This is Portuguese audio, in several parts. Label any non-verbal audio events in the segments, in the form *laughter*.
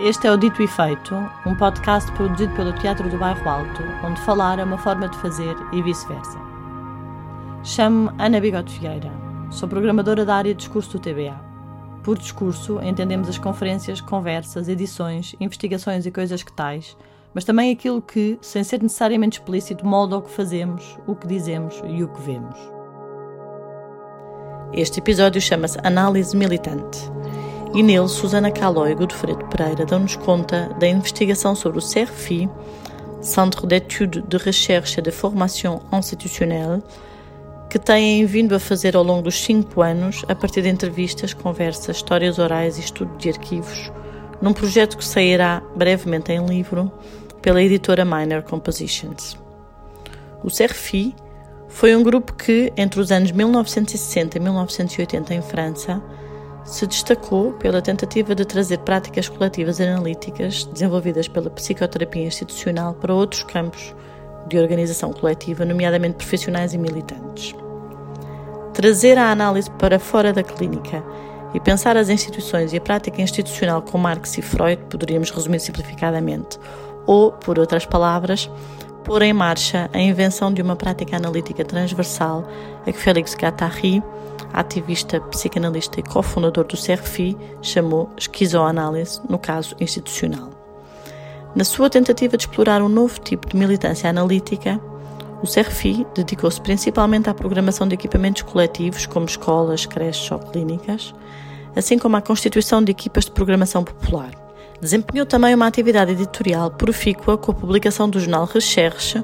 Este é o Dito e Feito, um podcast produzido pelo Teatro do Bairro Alto, onde falar é uma forma de fazer e vice-versa. Chamo-me Ana Bigode Figueira, sou programadora da área de discurso do TBA. Por discurso, entendemos as conferências, conversas, edições, investigações e coisas que tais, mas também aquilo que, sem ser necessariamente explícito, molda o que fazemos, o que dizemos e o que vemos. Este episódio chama-se Análise Militante e nele Susana Calói e Godofredo Pereira dão-nos conta da investigação sobre o CERFI, Centre d'études de recherche et de formation institutionnelle, que têm vindo a fazer ao longo dos cinco anos, a partir de entrevistas, conversas, histórias orais e estudo de arquivos, num projeto que sairá brevemente em livro pela editora Minor Compositions. O CERFI foi um grupo que, entre os anos 1960 e 1980 em França, se destacou pela tentativa de trazer práticas coletivas analíticas desenvolvidas pela psicoterapia institucional para outros campos de organização coletiva, nomeadamente profissionais e militantes. Trazer a análise para fora da clínica e pensar as instituições e a prática institucional com Marx e Freud, poderíamos resumir simplificadamente, ou, por outras palavras, pôr em marcha a invenção de uma prática analítica transversal a que Félix Guattari ativista, psicanalista e cofundador do CERFI, chamou esquizoanálise, no caso institucional. Na sua tentativa de explorar um novo tipo de militância analítica, o CERFI dedicou-se principalmente à programação de equipamentos coletivos, como escolas, creches ou clínicas, assim como à constituição de equipas de programação popular. Desempenhou também uma atividade editorial profícua com a publicação do jornal Recherche,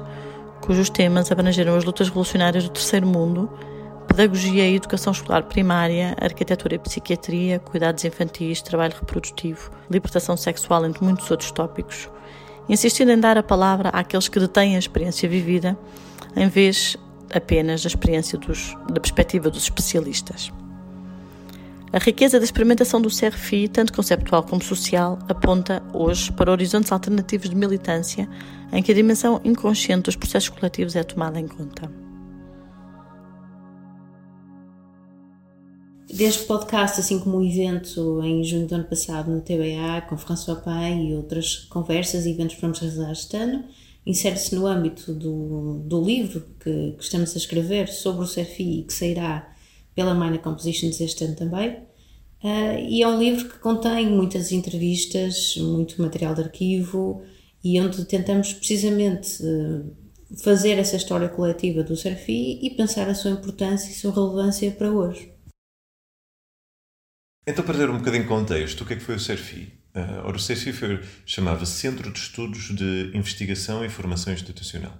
cujos temas abrangeram as lutas revolucionárias do Terceiro Mundo, pedagogia e educação escolar primária, arquitetura e psiquiatria, cuidados infantis, trabalho reprodutivo, libertação sexual, entre muitos outros tópicos, insistindo em dar a palavra àqueles que detêm a experiência vivida, em vez apenas da experiência dos, da perspectiva dos especialistas. A riqueza da experimentação do CRFI, tanto conceptual como social, aponta hoje para horizontes alternativos de militância em que a dimensão inconsciente dos processos coletivos é tomada em conta. Desde o podcast, assim como o evento em junho do ano passado no TBA, com François Pai e outras conversas e eventos que vamos realizar este ano, insere-se no âmbito do, do livro que, que, estamos a escrever sobre o CFI e que sairá pela Minor Compositions este ano também. Uh, e é um livro que contém muitas entrevistas, muito material de arquivo e onde tentamos precisamente uh, fazer essa história coletiva do CFI e pensar a sua importância e sua relevância para hoje. Então, para ter um bocadinho de contexto, o que é que foi o CERFI? Uh, ora, o CERFI chamava-se Centro de Estudos de Investigação e Formação Institucional.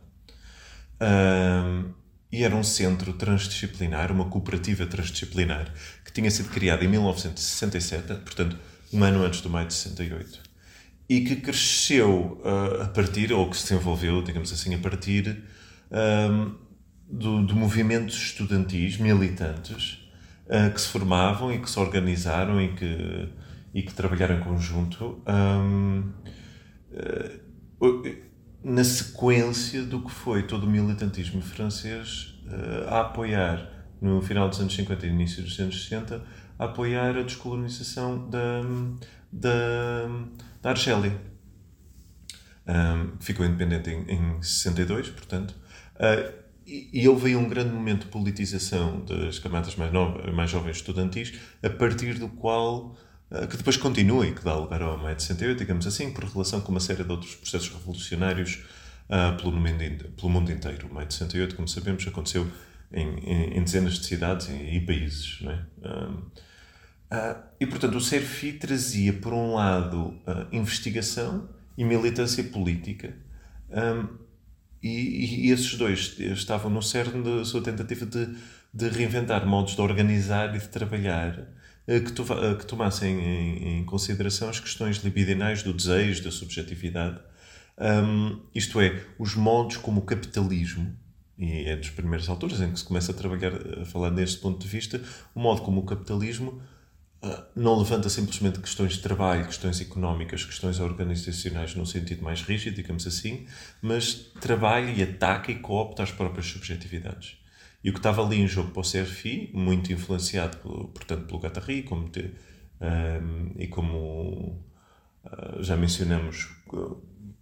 Uh, e era um centro transdisciplinar, uma cooperativa transdisciplinar, que tinha sido criada em 1967, portanto, um ano antes do maio de 68, e que cresceu uh, a partir, ou que se desenvolveu, digamos assim, a partir do, de movimentos estudantis, militantes, uh, que se formavam e que se organizaram e que, e que trabalharam em conjunto um, uh, na sequência do que foi todo o militantismo francês uh, a apoiar, no final dos anos 50 e início dos anos 60, a apoiar a descolonização da, da, da Argélia. Um, ficou independente em, em 62, portanto, uh, e, houve aí um grande momento de politização das camadas mais, novas, mais jovens estudantis, a partir do qual, eh, que depois continua e que dá lugar ao Maio de 68, digamos assim, por relação com uma série de outros processos revolucionários uh, pelo, mundo, pelo mundo inteiro. O Maio de 68, como sabemos, aconteceu em, em, em dezenas de cidades e, e países. Não é? uh, e, portanto, o CERFI trazia, por um lado, investigação e militância política, e, e, esses dois estavam no cerne da sua tentativa de, de reinventar modos de organizar e de trabalhar eh, que, to, eh, que tomassem em, em, consideração as questões libidinais do desejo, da subjetividade, um, isto é, os modos como o capitalismo, e é das primeiras alturas em que se começa a trabalhar, a falar neste ponto de vista, o modo como o capitalismo não levanta simplesmente questões de trabalho, questões económicas, questões organizacionais num sentido mais rígido, digamos assim, mas trabalha e ataca e coopta as próprias subjetividades. E o que estava ali em jogo para o CRFI, muito influenciado, portanto, pelo Guattari como um, e como uh, já mencionamos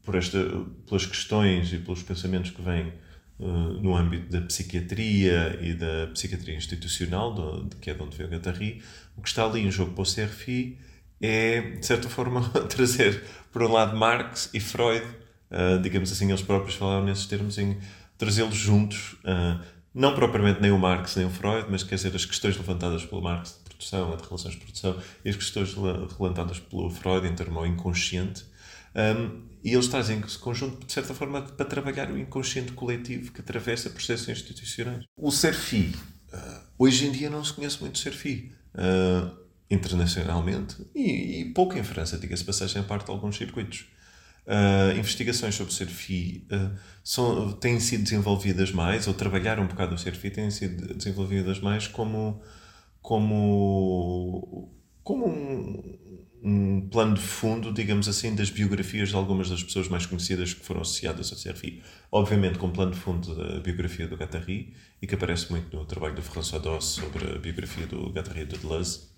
por esta, pelas questões e pelos pensamentos que vêm no âmbito da psiquiatria e da psiquiatria institucional, do, que é de onde veio o Guattari, o que está ali em jogo para o CRFI é, de certa forma, *laughs* trazer, por um lado, Marx e Freud, uh, digamos assim, eles próprios falaram nesses termos, em trazê-los juntos, uh, não propriamente nem o Marx nem o Freud, mas quer dizer, as questões levantadas pelo Marx de produção, de relações de produção, e as questões levantadas pelo Freud em termo inconsciente, um, e eles trazem esse conjunto, de certa forma, para trabalhar o inconsciente coletivo que atravessa processos institucionais. O SERFI, uh, hoje em dia não se conhece muito o SERFI. Uh, internacionalmente e, e, pouco em França, diga-se passagem, a parte de alguns circuitos. Uh, investigações sobre o SERFI uh, são, têm sido desenvolvidas mais, ou trabalhar um bocado o SERFI, têm sido desenvolvidas mais como, como, como um, um plano de fundo, digamos assim, das biografias de algumas das pessoas mais conhecidas que foram associadas ao CRFI. Obviamente com plano de fundo da biografia do Guattari, e que aparece muito no trabalho do François Doss sobre a biografia do Guattari e do Deleuze.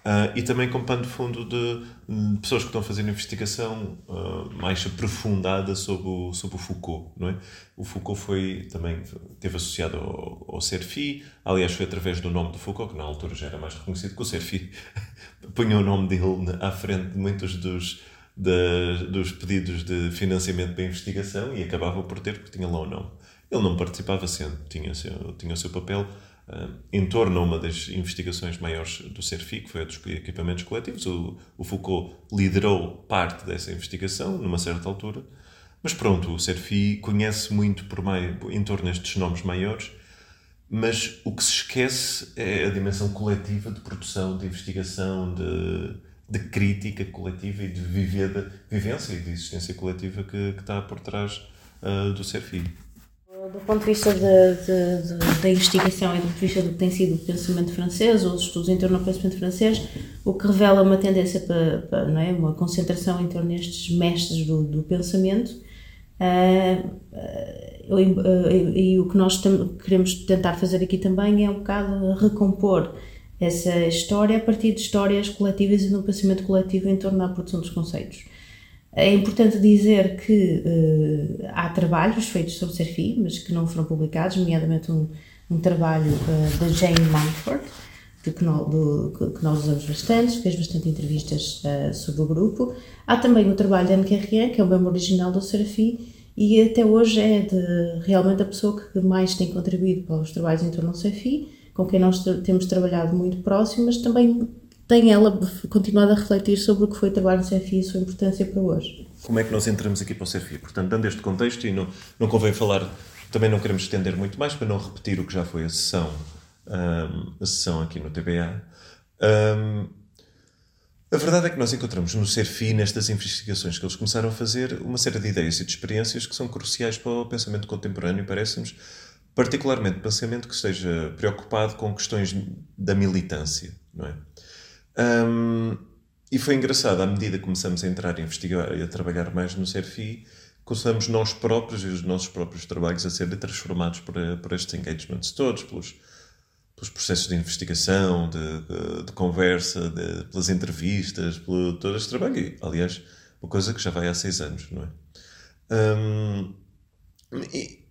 Uh, e também com pano de fundo de, de, pessoas que estão fazer investigação uh, mais aprofundada sobre o, sobre o Foucault, não é? O Foucault foi também teve associado ao, ao CERFI, aliás foi através do nome de Foucault, que na altura já era mais reconhecido que o CERFI *laughs* punha o nome dele à frente de muitos dos, de, dos pedidos de financiamento para investigação e acabava por ter, porque tinha lá o nome. Ele não participava sempre, tinha, tinha o seu papel, uh, em torno a uma das investigações maiores do CERFI, que foi a dos equipamentos coletivos. O, o Foucault liderou parte dessa investigação, numa certa altura, mas pronto, o CERFI conhece muito por em torno destes nomes maiores, mas o que se esquece é a dimensão coletiva de produção, de investigação, de, de crítica coletiva e de, vivência e de existência coletiva que, que está por trás uh, do CERFI. Do ponto de vista da investigação e do ponto de vista do que tem sido o pensamento francês, ou os estudos em torno do pensamento francês, o que revela uma tendência para, para não é, uma concentração em torno destes mestres do, do pensamento. Uh, uh, uh, e o que nós queremos tentar fazer aqui também é um bocado recompor essa história a partir de histórias coletivas e do pensamento coletivo em torno da produção dos conceitos. É importante dizer que uh, há trabalhos feitos sobre Serfi, mas que não foram publicados, nomeadamente um, um trabalho uh, Jane Mountford, que, nós, do, que nós usamos bastante, fez bastante entrevistas uh, sobre o grupo. Há também o trabalho da Anne Carrier, que é o membro original do Serfi, e até hoje é de, realmente a pessoa que mais tem contribuído para os trabalhos em torno do Serfi, com quem nós temos trabalhado muito próximo, mas também tem ela continuado a refletir sobre o que foi o trabalho no CFI e a sua importância para hoje. Como é que nós entramos aqui para o CFI? Portanto, dando este contexto, e não, não convém falar, também não queremos estender muito mais para não repetir o que já foi a sessão, um, a sessão aqui no TBA. Um, a verdade é que nós encontramos no CERFI, nestas investigações que eles começaram a fazer, uma série de ideias e de experiências que são cruciais para o pensamento contemporâneo, parece-nos, particularmente pensamento que esteja preocupado com questões da militância, não é? Um, e foi engraçado, à medida que começamos a entrar a investigar e a trabalhar mais no CERFI, começamos nós próprios e os nossos próprios trabalhos a serem transformados por, por estes engagements todos, pelos, pelos processos de investigação, de, de, de conversa, de, pelas entrevistas, por todo este trabalho. Aliás, uma coisa que já vai há seis anos, não é? Um, e,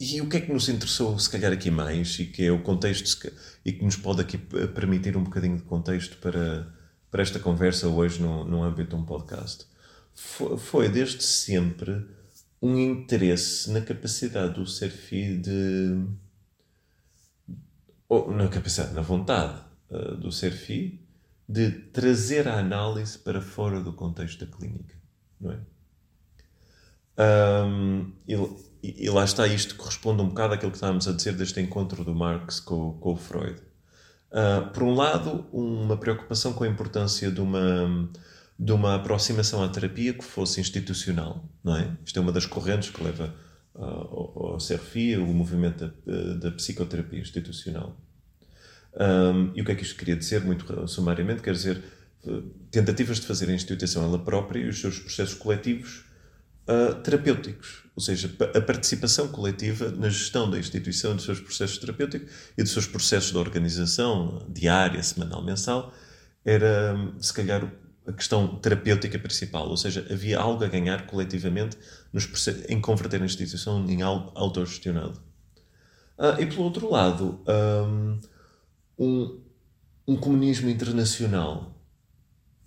e o que é que nos interessou, se calhar, aqui mais, e que é o contexto, e que nos pode aqui permitir um bocadinho de contexto para, para esta conversa hoje no, no âmbito de um podcast, foi, foi desde sempre um interesse na capacidade do Serfi de. Ou na capacidade, na vontade uh, do Serfi de trazer a análise para fora do contexto da clínica, não é? Um, e, e, lá está, isto corresponde um bocado àquilo que estávamos a dizer deste encontro do Marx com, com o Freud. Uh, por um lado, uma preocupação com a importância de uma, de uma aproximação à terapia que fosse institucional, não é? Isto é uma das correntes que leva ao, ao CRFI, o movimento da, da psicoterapia institucional. Um, e o que é que isto queria dizer, muito sumariamente? Quer dizer, tentativas de fazer a instituição ela própria e os seus processos coletivos uh, terapêuticos, ou seja, a participação coletiva na gestão da instituição dos seus processos terapêuticos e dos seus processos de organização diária, semanal, mensal, era, se calhar, a questão terapêutica principal, ou seja, havia algo a ganhar coletivamente nos, em converter a instituição em algo autogestionado. Ah, e pelo outro lado, um, um comunismo internacional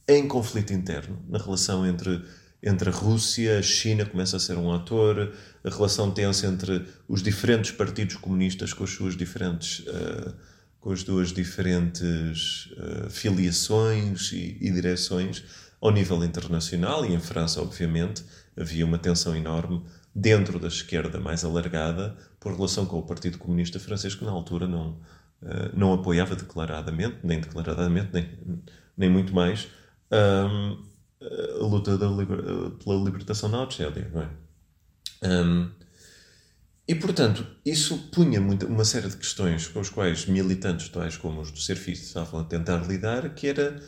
em conflito interno, na relação entre, entre a Rússia, a China começa a ser um ator, a relação tensa entre os diferentes partidos comunistas com as suas diferentes. Uh, com as duas diferentes uh, filiações e, e, direções ao nível internacional e em França, obviamente, havia uma tensão enorme dentro da esquerda mais alargada por relação com o Partido Comunista Francês, que na altura não, uh, não apoiava declaradamente, nem declaradamente, nem, nem muito mais, a luta liber, pela libertação da Argélia, não é? Um, e, portanto, isso punha muita, uma série de questões com as quais militantes tais como os do Serviço estavam a tentar lidar, que era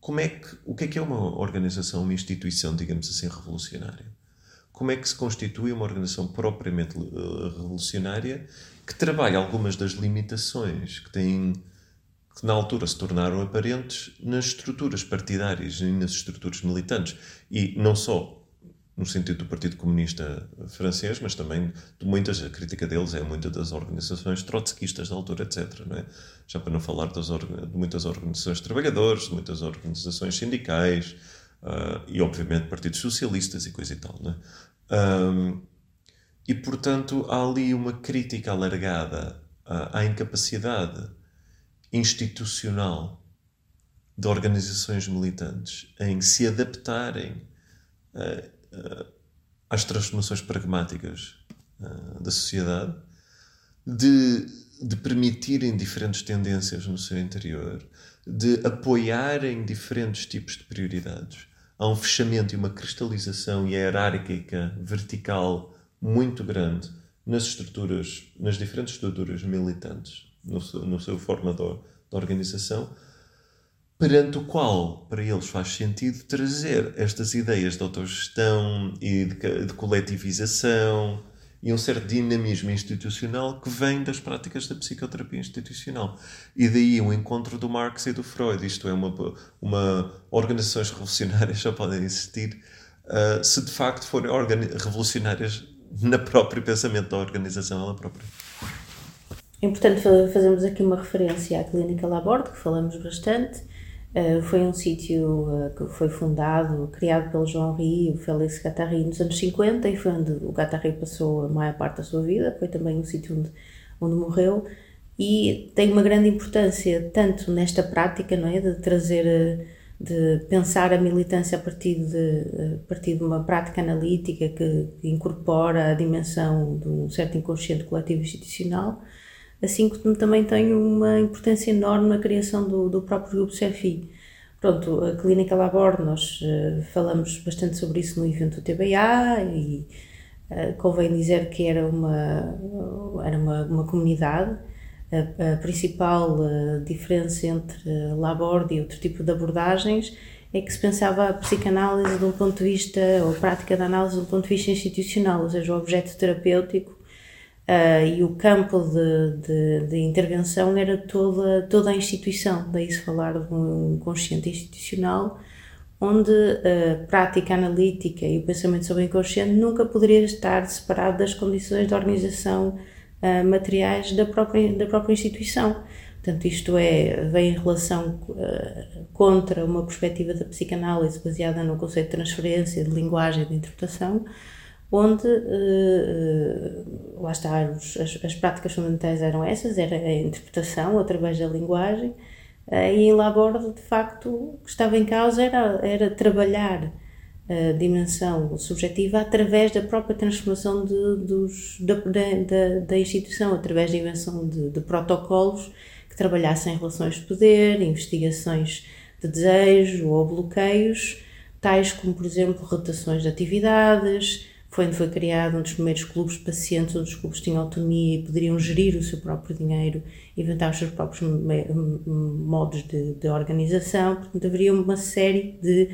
como é que, o que é que é uma organização, uma instituição, digamos assim, revolucionária? Como é que se constitui uma organização propriamente uh, revolucionária que trabalha algumas das limitações que têm que na altura se tornaram aparentes nas estruturas partidárias e nas estruturas militantes. E não só no sentido do Partido Comunista francês, mas também de muitas, a crítica deles é muitas das organizações trotskistas da altura, etc. É? Já para não falar das, de muitas organizações de trabalhadores, de muitas organizações sindicais uh, e, obviamente, partidos socialistas e coisa e tal. É? Um, e, portanto, há ali uma crítica alargada à, à incapacidade institucional de organizações militantes em se adaptarem uh, uh, às transformações pragmáticas uh, da sociedade, de, de permitirem diferentes tendências no seu interior, de apoiarem diferentes tipos de prioridades. Há um fechamento e uma cristalização hierárquica vertical muito grande nas estruturas, nas diferentes estruturas militantes no seu, no seu de organização, perante o qual, para eles, faz sentido trazer estas ideias de autogestão e de, de coletivização e um certo dinamismo institucional que vem das práticas da psicoterapia institucional. E daí o encontro do Marx e do Freud. Isto é, uma, uma organizações revolucionárias *laughs* só podem existir uh, se de facto forem revolucionárias na próprio pensamento da organização ela própria. É importante fazermos aqui uma referência à Clínica Laborde, que falamos bastante. Uh, foi um sítio uh, que foi fundado, criado pelo João Ri e o Félix Gattari nos anos 50 e foi onde o Gattari passou a maior parte da sua vida. Foi também um sítio onde, onde morreu e tem uma grande importância tanto nesta prática, não é, de trazer, eh, de pensar a militância a partir de, a partir de uma prática analítica que incorpora a dimensão de um certo inconsciente coletivo institucional, assim como também tem uma importância enorme na criação do, do próprio grupo CERFI. Pronto, a Clínica Labor, nós uh, falamos bastante sobre isso no evento do TBA e uh, convém dizer que era uma, era uma, uma comunidade. A, a principal uh, diferença entre Laborde e outro tipo de abordagens é que se pensava a psicanálise de um ponto de vista, ou a prática da análise de um ponto de vista institucional, ou seja, o objeto terapêutico Uh, e o campo de, de, de, intervenção era toda, toda a instituição, daí se falar de um consciente institucional, onde a prática analítica e o pensamento sobre o inconsciente nunca poderia estar separado das condições de organização uh, materiais da própria, da própria instituição. Portanto, isto é, vem em relação uh, contra uma perspectiva da psicanálise baseada no conceito de transferência, de linguagem, de interpretação, onde, uh, lá está, as, as, práticas fundamentais eram essas, era a interpretação através da linguagem, uh, e em Laborde, de facto, o que estava em causa era, era trabalhar a dimensão subjetiva através da própria transformação de, dos, da, da, da, instituição, através da invenção de, de protocolos que trabalhassem relações de poder, investigações de desejo ou bloqueios, tais como, por exemplo, rotações de atividades, foi onde foi criado um dos primeiros clubes de pacientes, onde os clubes tinham autonomia e poderiam gerir o seu próprio dinheiro, inventar os seus próprios modos de, de organização. Portanto, haveria uma série de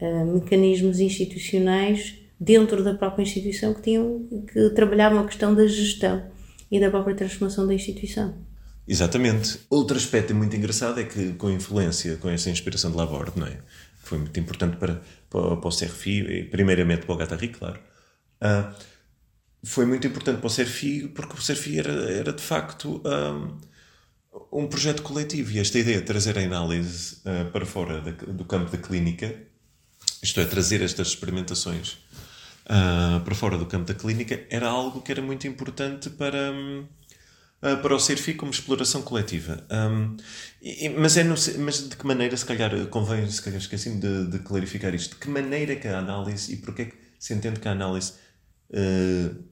uh, mecanismos institucionais dentro da própria instituição que, tinham, que trabalhavam a questão da gestão e da própria transformação da instituição. Exatamente. Outro aspecto muito engraçado é que, com a influência, com essa inspiração de Laborde, é? foi muito importante para, para, para o CRFI, primeiramente para o Gatari, claro. Uh, foi muito importante para o CRFI porque o CRFI era, era de facto um, um projeto coletivo e esta ideia de trazer a análise uh, para fora da, do campo da clínica, isto é, trazer estas experimentações uh, para fora do campo da clínica, era algo que era muito importante para. Um, para o CERFI como exploração coletiva. Um, e, mas, é no, mas de que maneira, se calhar, convém, se calhar esqueci-me de, de, clarificar isto, de que maneira que a análise e porque é que se entende que a análise uh,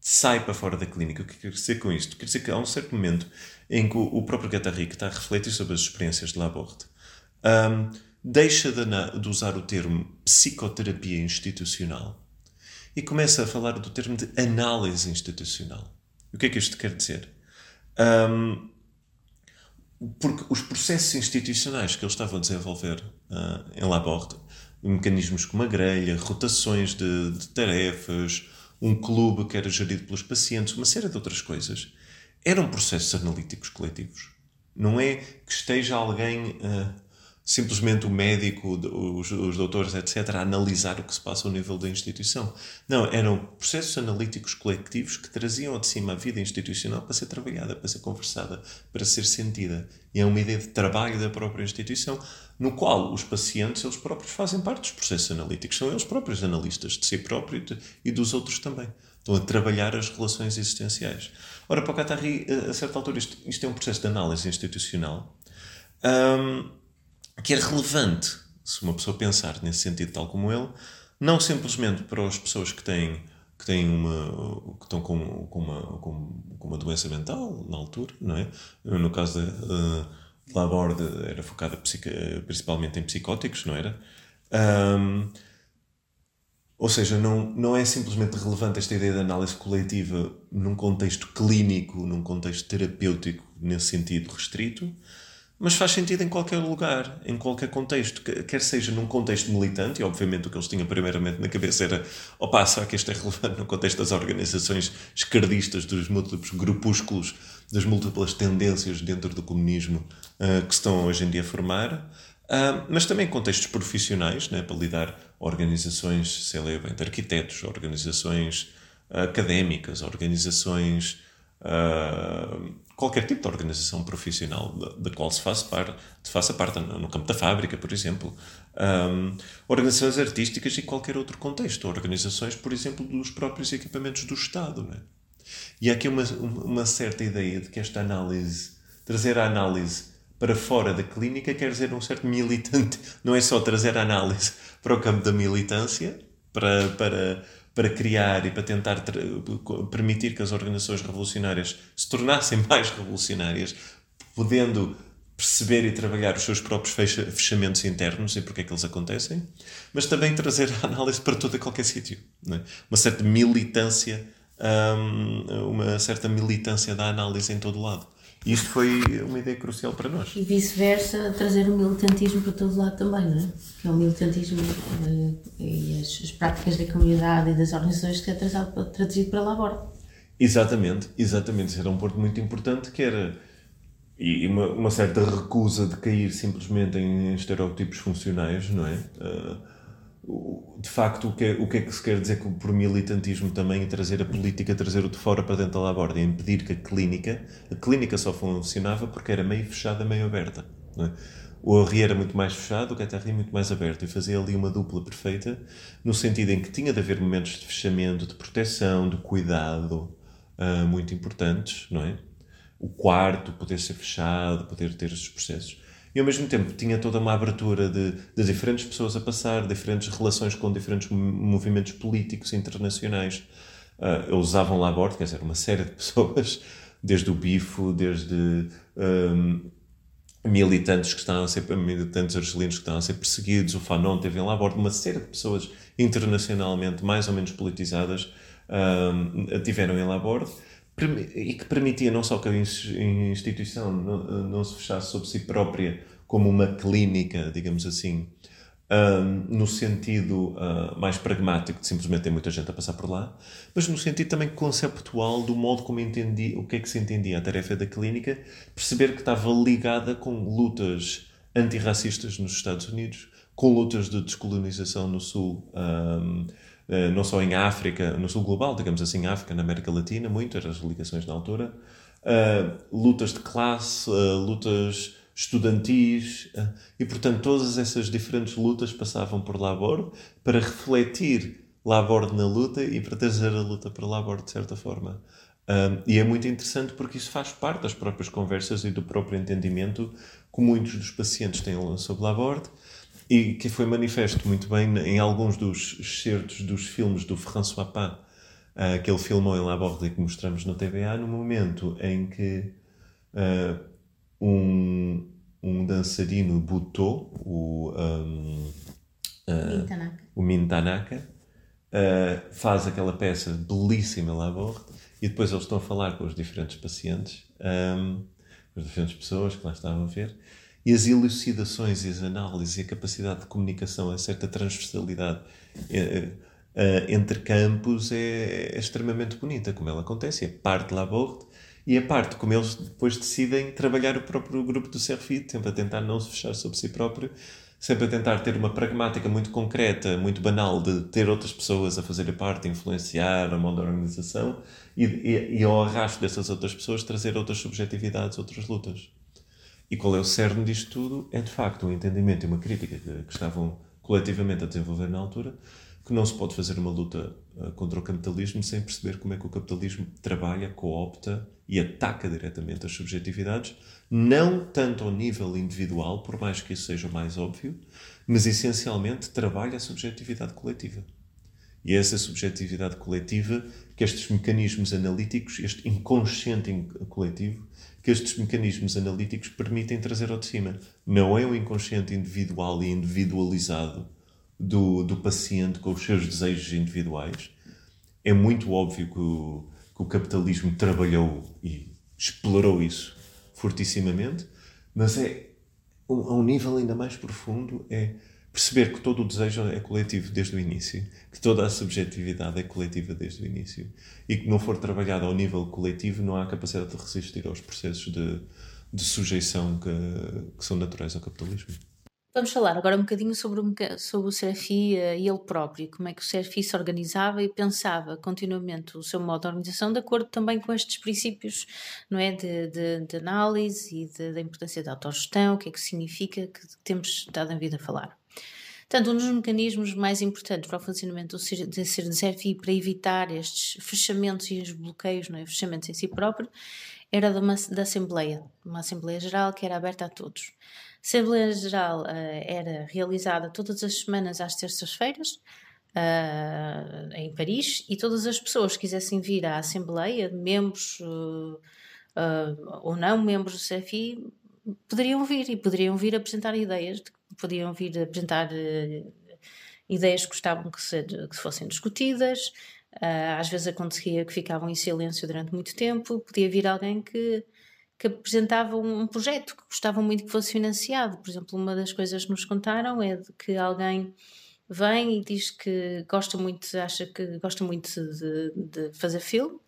sai para fora da clínica? O que quer dizer com isto? Quer dizer que há um certo momento em que o, próprio Gattari está a refletir sobre as experiências de Laborde. Um, deixa de, de usar o termo psicoterapia institucional e começa a falar do termo de análise institucional. O que é que isto quer dizer? Um, porque os processos institucionais que eles estavam a desenvolver uh, em Laborde, mecanismos como a grelha, rotações de, de, tarefas, um clube que era gerido pelos pacientes, uma série de outras coisas, eram processos analíticos coletivos. Não é que esteja alguém uh, simplesmente o médico, os, os doutores, etc., a analisar o que se passa ao nível da instituição. Não, eram processos analíticos coletivos que traziam de cima a vida institucional para ser trabalhada, para ser conversada, para ser sentida. E é uma ideia de trabalho da própria instituição, no qual os pacientes, eles próprios, fazem parte dos processos analíticos. São eles próprios analistas de si próprio e dos outros também. Estão a trabalhar as relações existenciais. Ora, para o Catarri, a certa altura, isto, isto é um processo de análise institucional. Um, que é relevante, se uma pessoa pensar nesse sentido, tal como ele, não simplesmente para as pessoas que têm que têm uma que estão com, com, uma, com, com uma doença mental na altura, não é? No caso da uh, Laborde era focada principalmente em psicóticos, não era? Um, ou seja, não, não é simplesmente relevante esta ideia de análise coletiva num contexto clínico, num contexto terapêutico, nesse sentido restrito, mas faz sentido em qualquer lugar, em qualquer contexto, quer seja num contexto militante, e obviamente o que eles tinham primeiramente na cabeça era opa, será que isto é relevante no contexto das organizações esquerdistas, dos múltiplos grupúsculos, das múltiplas tendências dentro do comunismo uh, que estão hoje em dia a formar, uh, mas também em contextos profissionais, né, para lidar organizações, sei lá, de arquitetos, organizações académicas, organizações uh, qualquer tipo de organização profissional da, qual se faça parte, se faça parte no campo da fábrica, por exemplo, um, organizações artísticas e qualquer outro contexto, organizações, por exemplo, dos próprios equipamentos do Estado. Né? E há aqui uma, uma certa ideia de que esta análise, trazer a análise para fora da clínica, quer dizer um certo militante, não é só trazer a análise para o campo da militância, para, para para criar e para tentar permitir que as organizações revolucionárias se tornassem *laughs* mais revolucionárias, podendo perceber e trabalhar os seus próprios fechamentos internos e porque é que eles acontecem, mas também trazer a análise para todo e qualquer sítio. É? Uma certa militância, hum, uma certa militância da análise em todo lado. E isto foi uma ideia crucial para nós. E vice-versa, trazer o militantismo para todo lado também, não é? Que é o militantismo uh, e as, as, práticas da comunidade e das organizações que é trazido, traduzido para lá fora. Exatamente, exatamente. Isso era um ponto muito importante que era e uma, uma certa recusa de cair simplesmente em estereótipos funcionais, não é? Uh, de facto, o que, é, o que é que se quer dizer por militantismo também trazer a política, trazer o de fora para dentro da laborda, impedir que a clínica, a clínica só funcionava porque era meio fechada, meio aberta. É? O Henri era muito mais fechado, o Catarri muito mais aberto, e fazia ali uma dupla perfeita, no sentido em que tinha de haver momentos de fechamento, de proteção, de cuidado, uh, muito importantes, não é? O quarto poder ser fechado, poder ter esses processos e ao mesmo tempo tinha toda uma abertura de, de diferentes pessoas a passar, diferentes relações com diferentes movimentos políticos internacionais. Uh, usavam lá a bordo, quer dizer, uma série de *laughs* pessoas, desde o Bifo, desde um, militantes que estavam a ser militantes argelinos que estavam a ser perseguidos, o Fanon teve lá a bordo, uma série de pessoas internacionalmente mais ou menos politizadas um, tiveram lá a bordo e que permitia não só que a instituição não, não se fechasse sobre si própria como uma clínica, digamos assim, um, no sentido uh, mais pragmático de simplesmente ter muita gente a passar por lá, mas no sentido também conceptual do modo como entendi o que é que se entendia a tarefa da clínica, perceber que estava ligada com lutas antirracistas nos Estados Unidos, com lutas de descolonização no Sul, um, não só em África, no Sul global, digamos assim, África, na América Latina, muitas as ligações na altura, uh, lutas de classe, lutas estudantis, e portanto todas essas diferentes lutas passavam por Laborde para refletir Laborde na luta e para trazer a luta para Laborde de certa forma. Um, e é muito interessante porque isso faz parte das próprias conversas e do próprio entendimento que muitos dos pacientes têm sobre Laborde e que foi manifesto muito bem em alguns dos excertos dos filmes do François Pan, uh, que ele filmou em Laborde e que mostramos no TVA, no momento em que uh, um, um dançarino Buto, o, um, uh, o Mintanaka, uh, faz aquela peça belíssima Laborde e depois eles estão a falar com os diferentes pacientes, um, as diferentes pessoas que lá estavam a ver, e as elucidações e as análises e a capacidade de comunicação, a certa transversalidade uh, uh, entre campos é, é, extremamente bonita, como ela acontece, é parte da Laborde e a parte como eles depois decidem trabalhar o próprio grupo do Serfit, sempre a tentar não se fechar sobre si próprio, sempre a tentar ter uma pragmática muito concreta, muito banal, de ter outras pessoas a fazer parte, influenciar a mão da organização e, e, e ao arrasto dessas outras pessoas trazer outras subjetividades, outras lutas. E qual é o cerne disto tudo? É de facto um entendimento e uma crítica que, que estavam coletivamente a desenvolver na altura, que não se pode fazer uma luta uh, contra o capitalismo sem perceber como é que o capitalismo trabalha, coopta e ataca diretamente as subjetividades, não tanto ao nível individual, por mais que isso seja mais óbvio, mas essencialmente trabalha a subjetividade coletiva. E é essa subjetividade coletiva que estes mecanismos analíticos, este inconsciente coletivo, que estes mecanismos analíticos permitem trazer ao de cima. Não é o inconsciente individual e individualizado do, do paciente com os seus desejos individuais. É muito óbvio que o, que o capitalismo trabalhou e explorou isso fortissimamente, mas é a um nível ainda mais profundo é perceber que todo o desejo é coletivo desde o início, que toda a subjetividade é coletiva desde o início e que não for trabalhado ao nível coletivo não há capacidade de resistir aos processos de, de sujeição que, que são naturais ao capitalismo. Vamos falar agora um bocadinho sobre o, sobre o Serafi uh, e ele próprio, como é que o Serafi se organizava e pensava continuamente o seu modo de organização de acordo também com estes princípios não é, de, de, de análise e da importância da autogestão, o que é que significa que temos estado em vida a falar. Portanto, um dos mecanismos mais importantes para o funcionamento do CERFI para evitar estes fechamentos e os bloqueios, não é, fechamentos em si próprio, era da, da Assembleia, uma Assembleia Geral que era aberta a todos. A Assembleia Geral uh, era realizada todas as semanas às terças-feiras, uh, em Paris, e todas as pessoas que quisessem vir à Assembleia, membros uh, ou não membros do CFI, poderiam vir e poderiam vir apresentar ideias, podiam vir apresentar ideias que gostavam que, se, que fossem discutidas. às vezes acontecia que ficavam em silêncio durante muito tempo, podia vir alguém que que apresentavam um projeto que gostavam muito que fosse financiado. Por exemplo, uma das coisas que nos contaram é de que alguém vem e diz que gosta muito, acha que gosta muito de, de fazer filme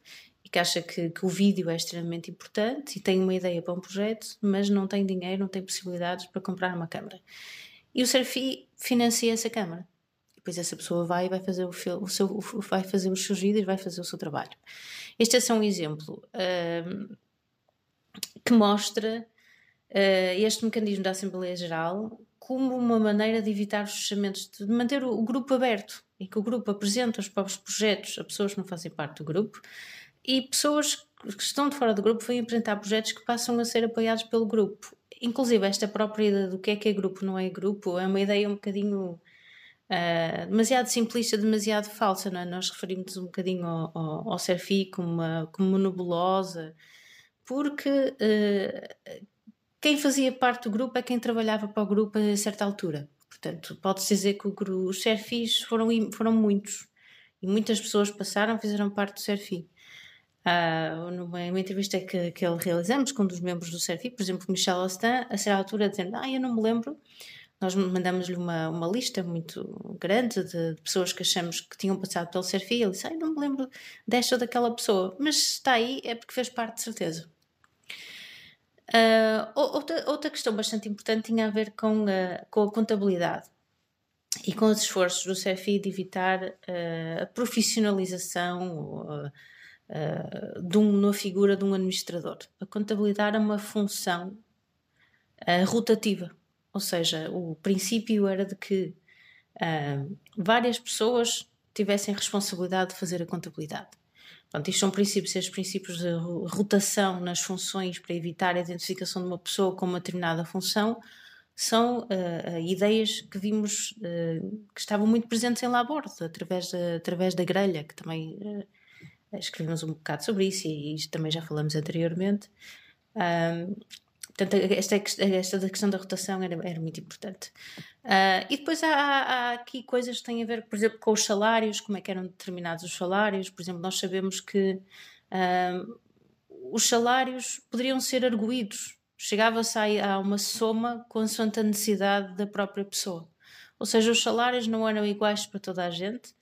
que acha que, que, o vídeo é extremamente importante e tem uma ideia para um projeto, mas não tem dinheiro, não tem possibilidades para comprar uma câmara. E o Serfi financia essa câmara. Depois essa pessoa vai e vai fazer o, o seu, vai fazer os seus vídeos, vai fazer o seu trabalho. Este é só um exemplo. Um, que mostra uh, este mecanismo da Assembleia Geral como uma maneira de evitar os fechamentos, de manter o, o, grupo aberto, e que o grupo apresenta os próprios projetos a pessoas que não fazem parte do grupo e pessoas que estão de fora do grupo vêm apresentar projetos que passam a ser apoiados pelo grupo. Inclusive, esta própria ideia do que é que é grupo, não é grupo, é uma ideia um bocadinho uh, demasiado simplista, demasiado falsa. Não é? Nós referimos um bocadinho ao, ao, ao Serfi como uma, como uma nebulosa, porque uh, quem fazia parte do grupo é quem trabalhava para o grupo a certa altura. Portanto, pode-se dizer que o, os Serfis foram, foram muitos e muitas pessoas passaram, fizeram parte do Serfi. Uh, numa, numa entrevista que, que ele realizamos com um dos membros do Serfi, por exemplo, Michel Ostin, a certa altura dizendo: Ah, eu não me lembro. Nós mandamos-lhe uma, uma lista muito grande de, de, pessoas que achamos que tinham passado pelo Serfi. Ele disse: Ah, eu não me lembro desta ou daquela pessoa, mas está aí é porque fez parte de certeza. Uh, outra, outra questão bastante importante tinha a ver com a, com a contabilidade. e com os esforços do CFI de evitar uh, a profissionalização uh, uh, de uma figura de um administrador. A contabilidade é uma função rotativa, ou seja, o princípio era de que várias pessoas tivessem responsabilidade de fazer a contabilidade. Portanto, isto são princípios, estes princípios de rotação nas funções para evitar a identificação de uma pessoa com uma determinada função são uh, ideias que vimos uh, que estavam muito presentes em Laborde, através da, através da grelha, que também uh, escrevemos um bocado sobre isso e, e também já falamos anteriormente. Um, portanto, esta, esta da questão da rotação era, era muito importante. e depois há, há, aqui coisas que têm a ver, por exemplo, com os salários, como é que eram determinados os salários. Por exemplo, nós sabemos que os salários poderiam ser arguídos chegava-se a, a uma soma consoante a necessidade da própria pessoa. Ou seja, os salários não eram iguais para toda a gente,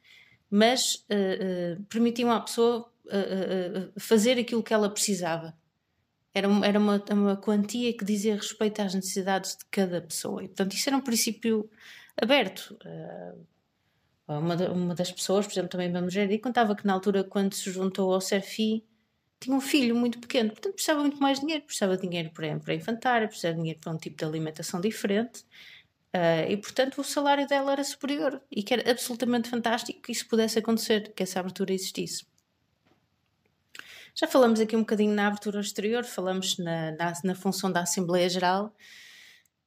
mas uh, uh, permitiam à pessoa uh, fazer aquilo que ela precisava. Era, era uma, uma quantia que dizia respeito às necessidades de cada pessoa. E, portanto, isso era um princípio aberto. Uma, uma, das pessoas, por exemplo, também uma mulher, e contava que na altura, quando se juntou ao Serfi, tinha um filho muito pequeno, portanto precisava muito mais dinheiro, precisava de dinheiro para, para infantária, precisava de dinheiro para um tipo de alimentação diferente. Uh, e portanto o salário dela era superior e que era absolutamente fantástico que isso pudesse acontecer, que essa abertura existisse. Já falamos aqui um bocadinho na abertura exterior, falamos na, na, na função da Assembleia Geral,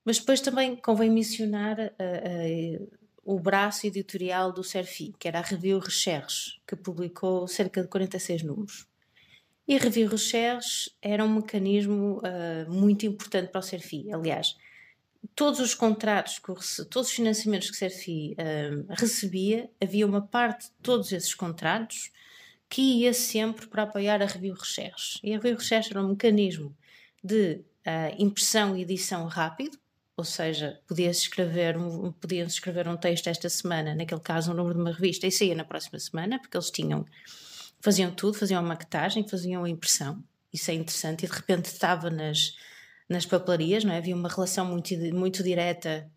mas depois também convém mencionar uh, uh, o braço editorial do Serfi, que era a Review Recherche, que publicou cerca de 46 números. E a Review Recherche era um mecanismo muito importante para o Serfi. Aliás, todos os contratos, todos os financiamentos que Serfi uh, recebia, havia uma parte de todos esses contratos que ia sempre para apoiar a Review Recherche. E a Review Recherche era um mecanismo de uh, impressão e edição rápido, ou seja, podia-se escrever, um, podia escrever um texto esta semana, naquele caso um número de uma revista, e saía na próxima semana, porque eles tinham faziam tudo, faziam a maquetagem, faziam a impressão. Isso é interessante. E de repente estava nas, nas papelarias, não é? Havia uma relação muito, muito direta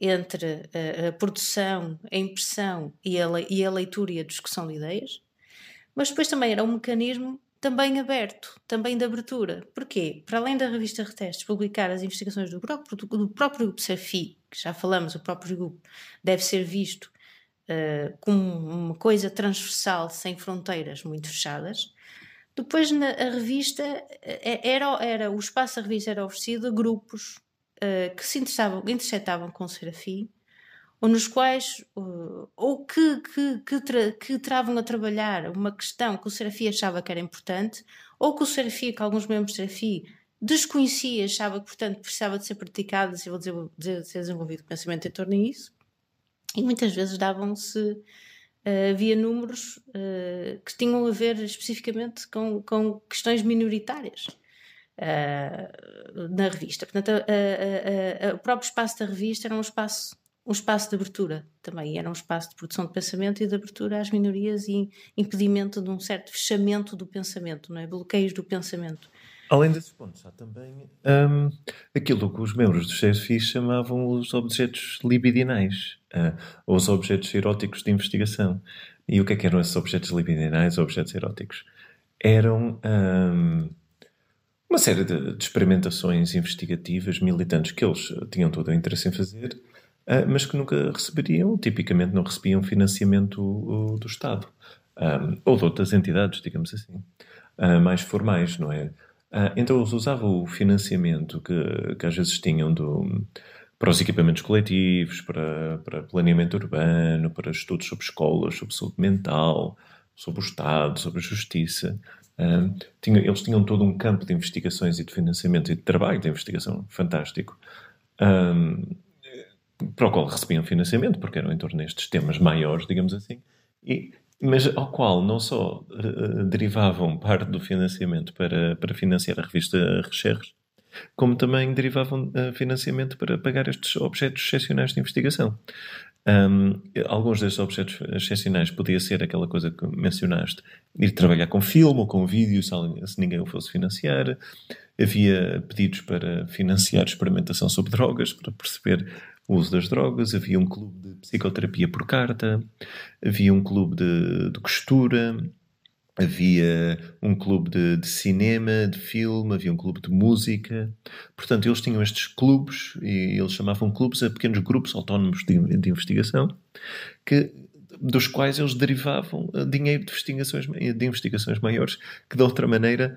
entre a, a produção, a impressão e a, e a leitura e a discussão de ideias. Mas depois também era um mecanismo também aberto, também de abertura. Porquê? Para além da revista Retestes publicar as investigações do próprio, do próprio grupo Safi, que já falamos, o próprio grupo deve ser visto uh, com uma coisa transversal, sem fronteiras muito fechadas. Depois na, a revista eh, era, era o espaço da revista era oferecido a grupos uh, que se interessavam, interceptavam com o Serafim ou nos quais uh, ou que, que, que, tra, que travam a trabalhar uma questão que o Serafim achava que era importante ou que o Serafim, que alguns membros do Serafim desconhecia, achava que portanto precisava de ser praticado e vou dizer, ser desenvolvido pensamento em torno disso e muitas vezes davam-se, havia números uh, que tinham a ver especificamente com, com questões minoritárias. Uh, na revista. Portanto, o próprio espaço da revista era um espaço, um espaço de abertura também, era um espaço de produção de pensamento e de abertura às minorias e impedimento de um certo fechamento do pensamento, não é? bloqueios do pensamento. Além desses pontos, há também um, aquilo que os membros do CSFI chamavam os objetos libidinais, uh, ou os objetos eróticos de investigação. E o que é que eram esses objetos libidinais ou objetos eróticos? Eram um, uma série de, de, experimentações investigativas militantes que eles tinham todo o interesse em fazer, mas que nunca receberiam, tipicamente não recebiam financiamento do Estado. Ou de outras entidades, digamos assim, uh, mais formais, não é? Ah, então eles usavam o financiamento que, que às vezes tinham do, para os equipamentos coletivos, para, para planeamento urbano, para estudos sobre escolas, sobre saúde mental, sobre o Estado, sobre a justiça. Tinha, eles tinham todo um campo de investigações e de financiamento e de trabalho de investigação fantástico, um, para o qual recebiam financiamento, porque eram em torno destes temas maiores, digamos assim, e mas ao qual não só uh, derivavam parte do financiamento para, para financiar a revista Recherche, como também derivavam uh, financiamento para pagar estes objetos excepcionais de investigação. Um, alguns destes objetos excepcionais podia ser aquela coisa que mencionaste, ir trabalhar com filme ou com vídeo, se, se ninguém o fosse financiar. Havia pedidos para financiar experimentação sobre drogas, para perceber o uso das drogas, havia um clube de psicoterapia por carta, havia um clube de, de costura, havia um clube de, de, cinema, de filme, havia um clube de música. Portanto, eles tinham estes clubes, e eles chamavam clubes a pequenos grupos autónomos de, de investigação, que, dos quais eles derivavam eh, dinheiro de investigações, de investigações maiores, que de outra maneira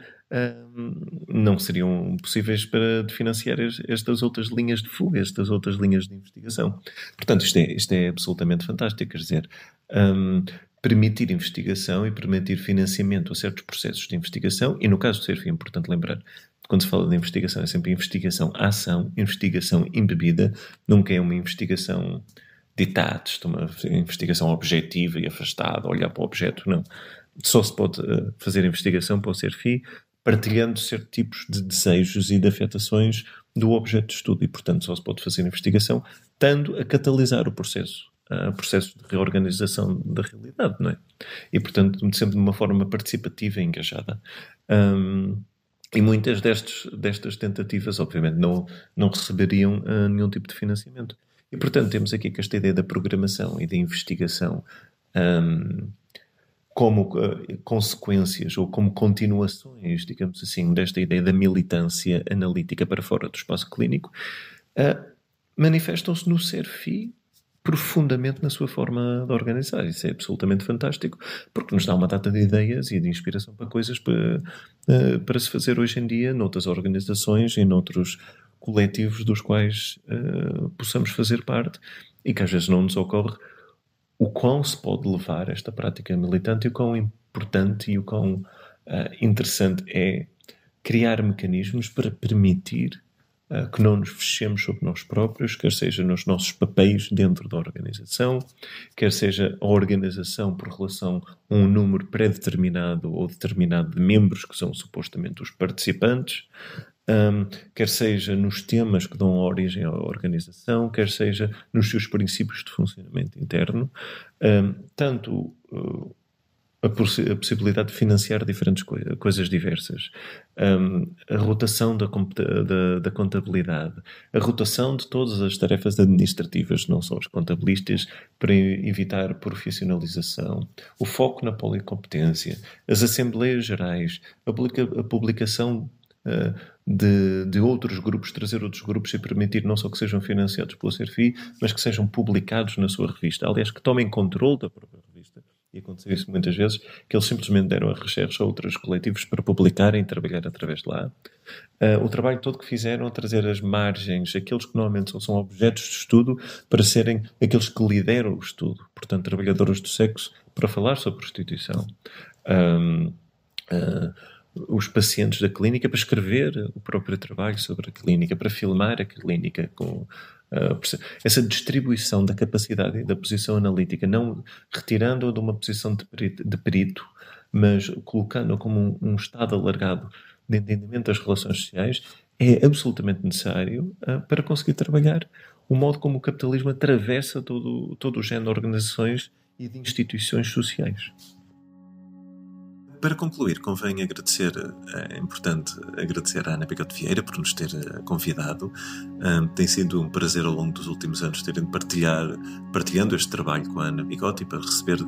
hum, não seriam possíveis para financiar estas outras linhas de fuga, estas outras linhas de investigação. Portanto, isto é, isto é absolutamente fantástico, quer dizer, um, permitir investigação e permitir financiamento a certos processos de investigação, e no caso do CERF é importante lembrar, quando se fala de investigação, é sempre investigação ação, investigação embebida, nunca é uma investigação ditados, uma investigação objetiva e afastada, olhar para o objeto, não. Só se pode eh, fazer investigação para o CERFI partilhando certos tipos de desejos e de afetações do objeto de estudo e, portanto, só se pode fazer investigação estando a catalisar o processo uh, processo de reorganização da realidade, não é? E, portanto, sempre de uma forma participativa e engajada. Um, e muitas destes, destas tentativas, obviamente, não, não receberiam uh, nenhum tipo de financiamento. E, portanto, temos aqui esta ideia da programação e da investigação um, como uh, consequências ou como continuações, digamos assim, desta ideia da militância analítica para fora do espaço clínico, uh, manifestam-se no ser-fi profundamente na sua forma de organizar. Isso é absolutamente fantástico, porque nos dá uma data de ideias e de inspiração para coisas para, uh, para se fazer hoje em dia noutras organizações e noutros coletivos dos quais uh, possamos fazer parte e que às vezes não nos ocorre o quão se pode levar esta prática militante e o quão importante e o quão uh, interessante é criar mecanismos para permitir uh, que não nos fechemos sobre nós próprios, quer seja nos nossos papéis dentro da organização, quer seja a organização por relação a um número pré-determinado ou determinado de membros que são supostamente os participantes, um, quer seja nos temas que dão origem à organização, quer seja nos seus princípios de funcionamento interno, um, tanto uh, a, a, possibilidade de financiar diferentes co coisas diversas, um, a rotação da, da, da, contabilidade, a rotação de todas as tarefas administrativas, não só os contabilistas, para evitar profissionalização, o foco na policompetência, as assembleias gerais, a, publica a publicação de, de, outros grupos, trazer outros grupos e permitir não só que sejam financiados pelo CERFI, mas que sejam publicados na sua revista. Aliás, que tomem controle da própria revista. E aconteceu isso muitas vezes, que eles simplesmente deram a recherche a outros coletivos para publicarem e trabalhar através de lá. Uh, o trabalho todo que fizeram a trazer as margens, aqueles que normalmente são objetos de estudo, para serem aqueles que lideram o estudo. Portanto, trabalhadores do sexo, para falar sobre prostituição. Um, uh, os pacientes da clínica para escrever o próprio trabalho sobre a clínica, para filmar a clínica com uh, essa distribuição da capacidade e da posição analítica, não retirando-a de uma posição de perito, de perito mas colocando-a como um, um, estado alargado de entendimento das relações sociais, é absolutamente necessário uh, para conseguir trabalhar o modo como o capitalismo atravessa todo, todo o género de organizações e de instituições sociais. Para concluir, convém agradecer, é importante agradecer à Ana Picote Vieira por nos ter eh, convidado. Um, tem sido um prazer ao longo dos últimos anos terem de partilhar, partilhando este trabalho com a Ana Picote para receber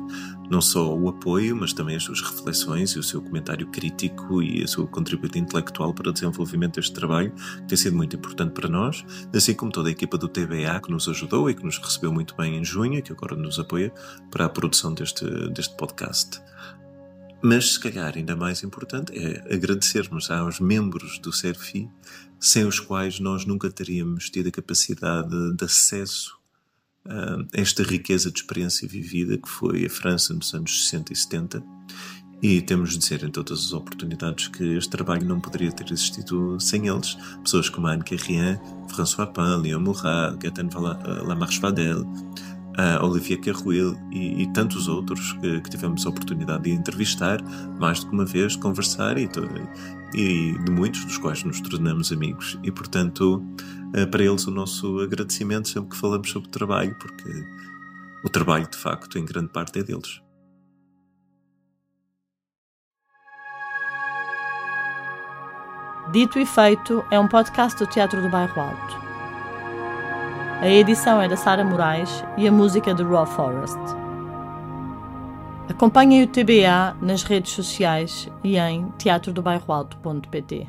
não só o apoio, mas também as suas reflexões e o seu comentário crítico e o seu contributo intelectual para o desenvolvimento deste trabalho, que tem sido muito importante para nós, assim como toda a equipa do TBA que nos ajudou e que nos recebeu muito bem em junho, que agora nos apoia para a produção deste, deste podcast. Mas, se calhar, ainda mais importante é agradecermos aos membros do CERFI, sem os quais nós nunca teríamos tido a capacidade de acesso a esta riqueza de experiência vivida que foi a França nos anos 60 e 70. E temos de dizer em todas as oportunidades que este trabalho não poderia ter existido sem eles. Pessoas como Anne Carrien, François Pan, Léon Murat, Gaëtan Lamarche Vadel, uh, Olivia Carruil e, e, tantos outros que, que, tivemos a oportunidade de entrevistar mais do que uma vez, conversar e, e de muitos dos quais nos tornamos amigos. E, portanto, uh, para eles o nosso agradecimento sempre que falamos sobre trabalho, porque o trabalho, de facto, em grande parte é deles. Dito e Feito é um podcast do Teatro do Bairro Alto. A edição é da Sara Moraes e a música de Raw Forest. Acompanhem o TBA nas redes sociais e em teatrodobairroalto.pt.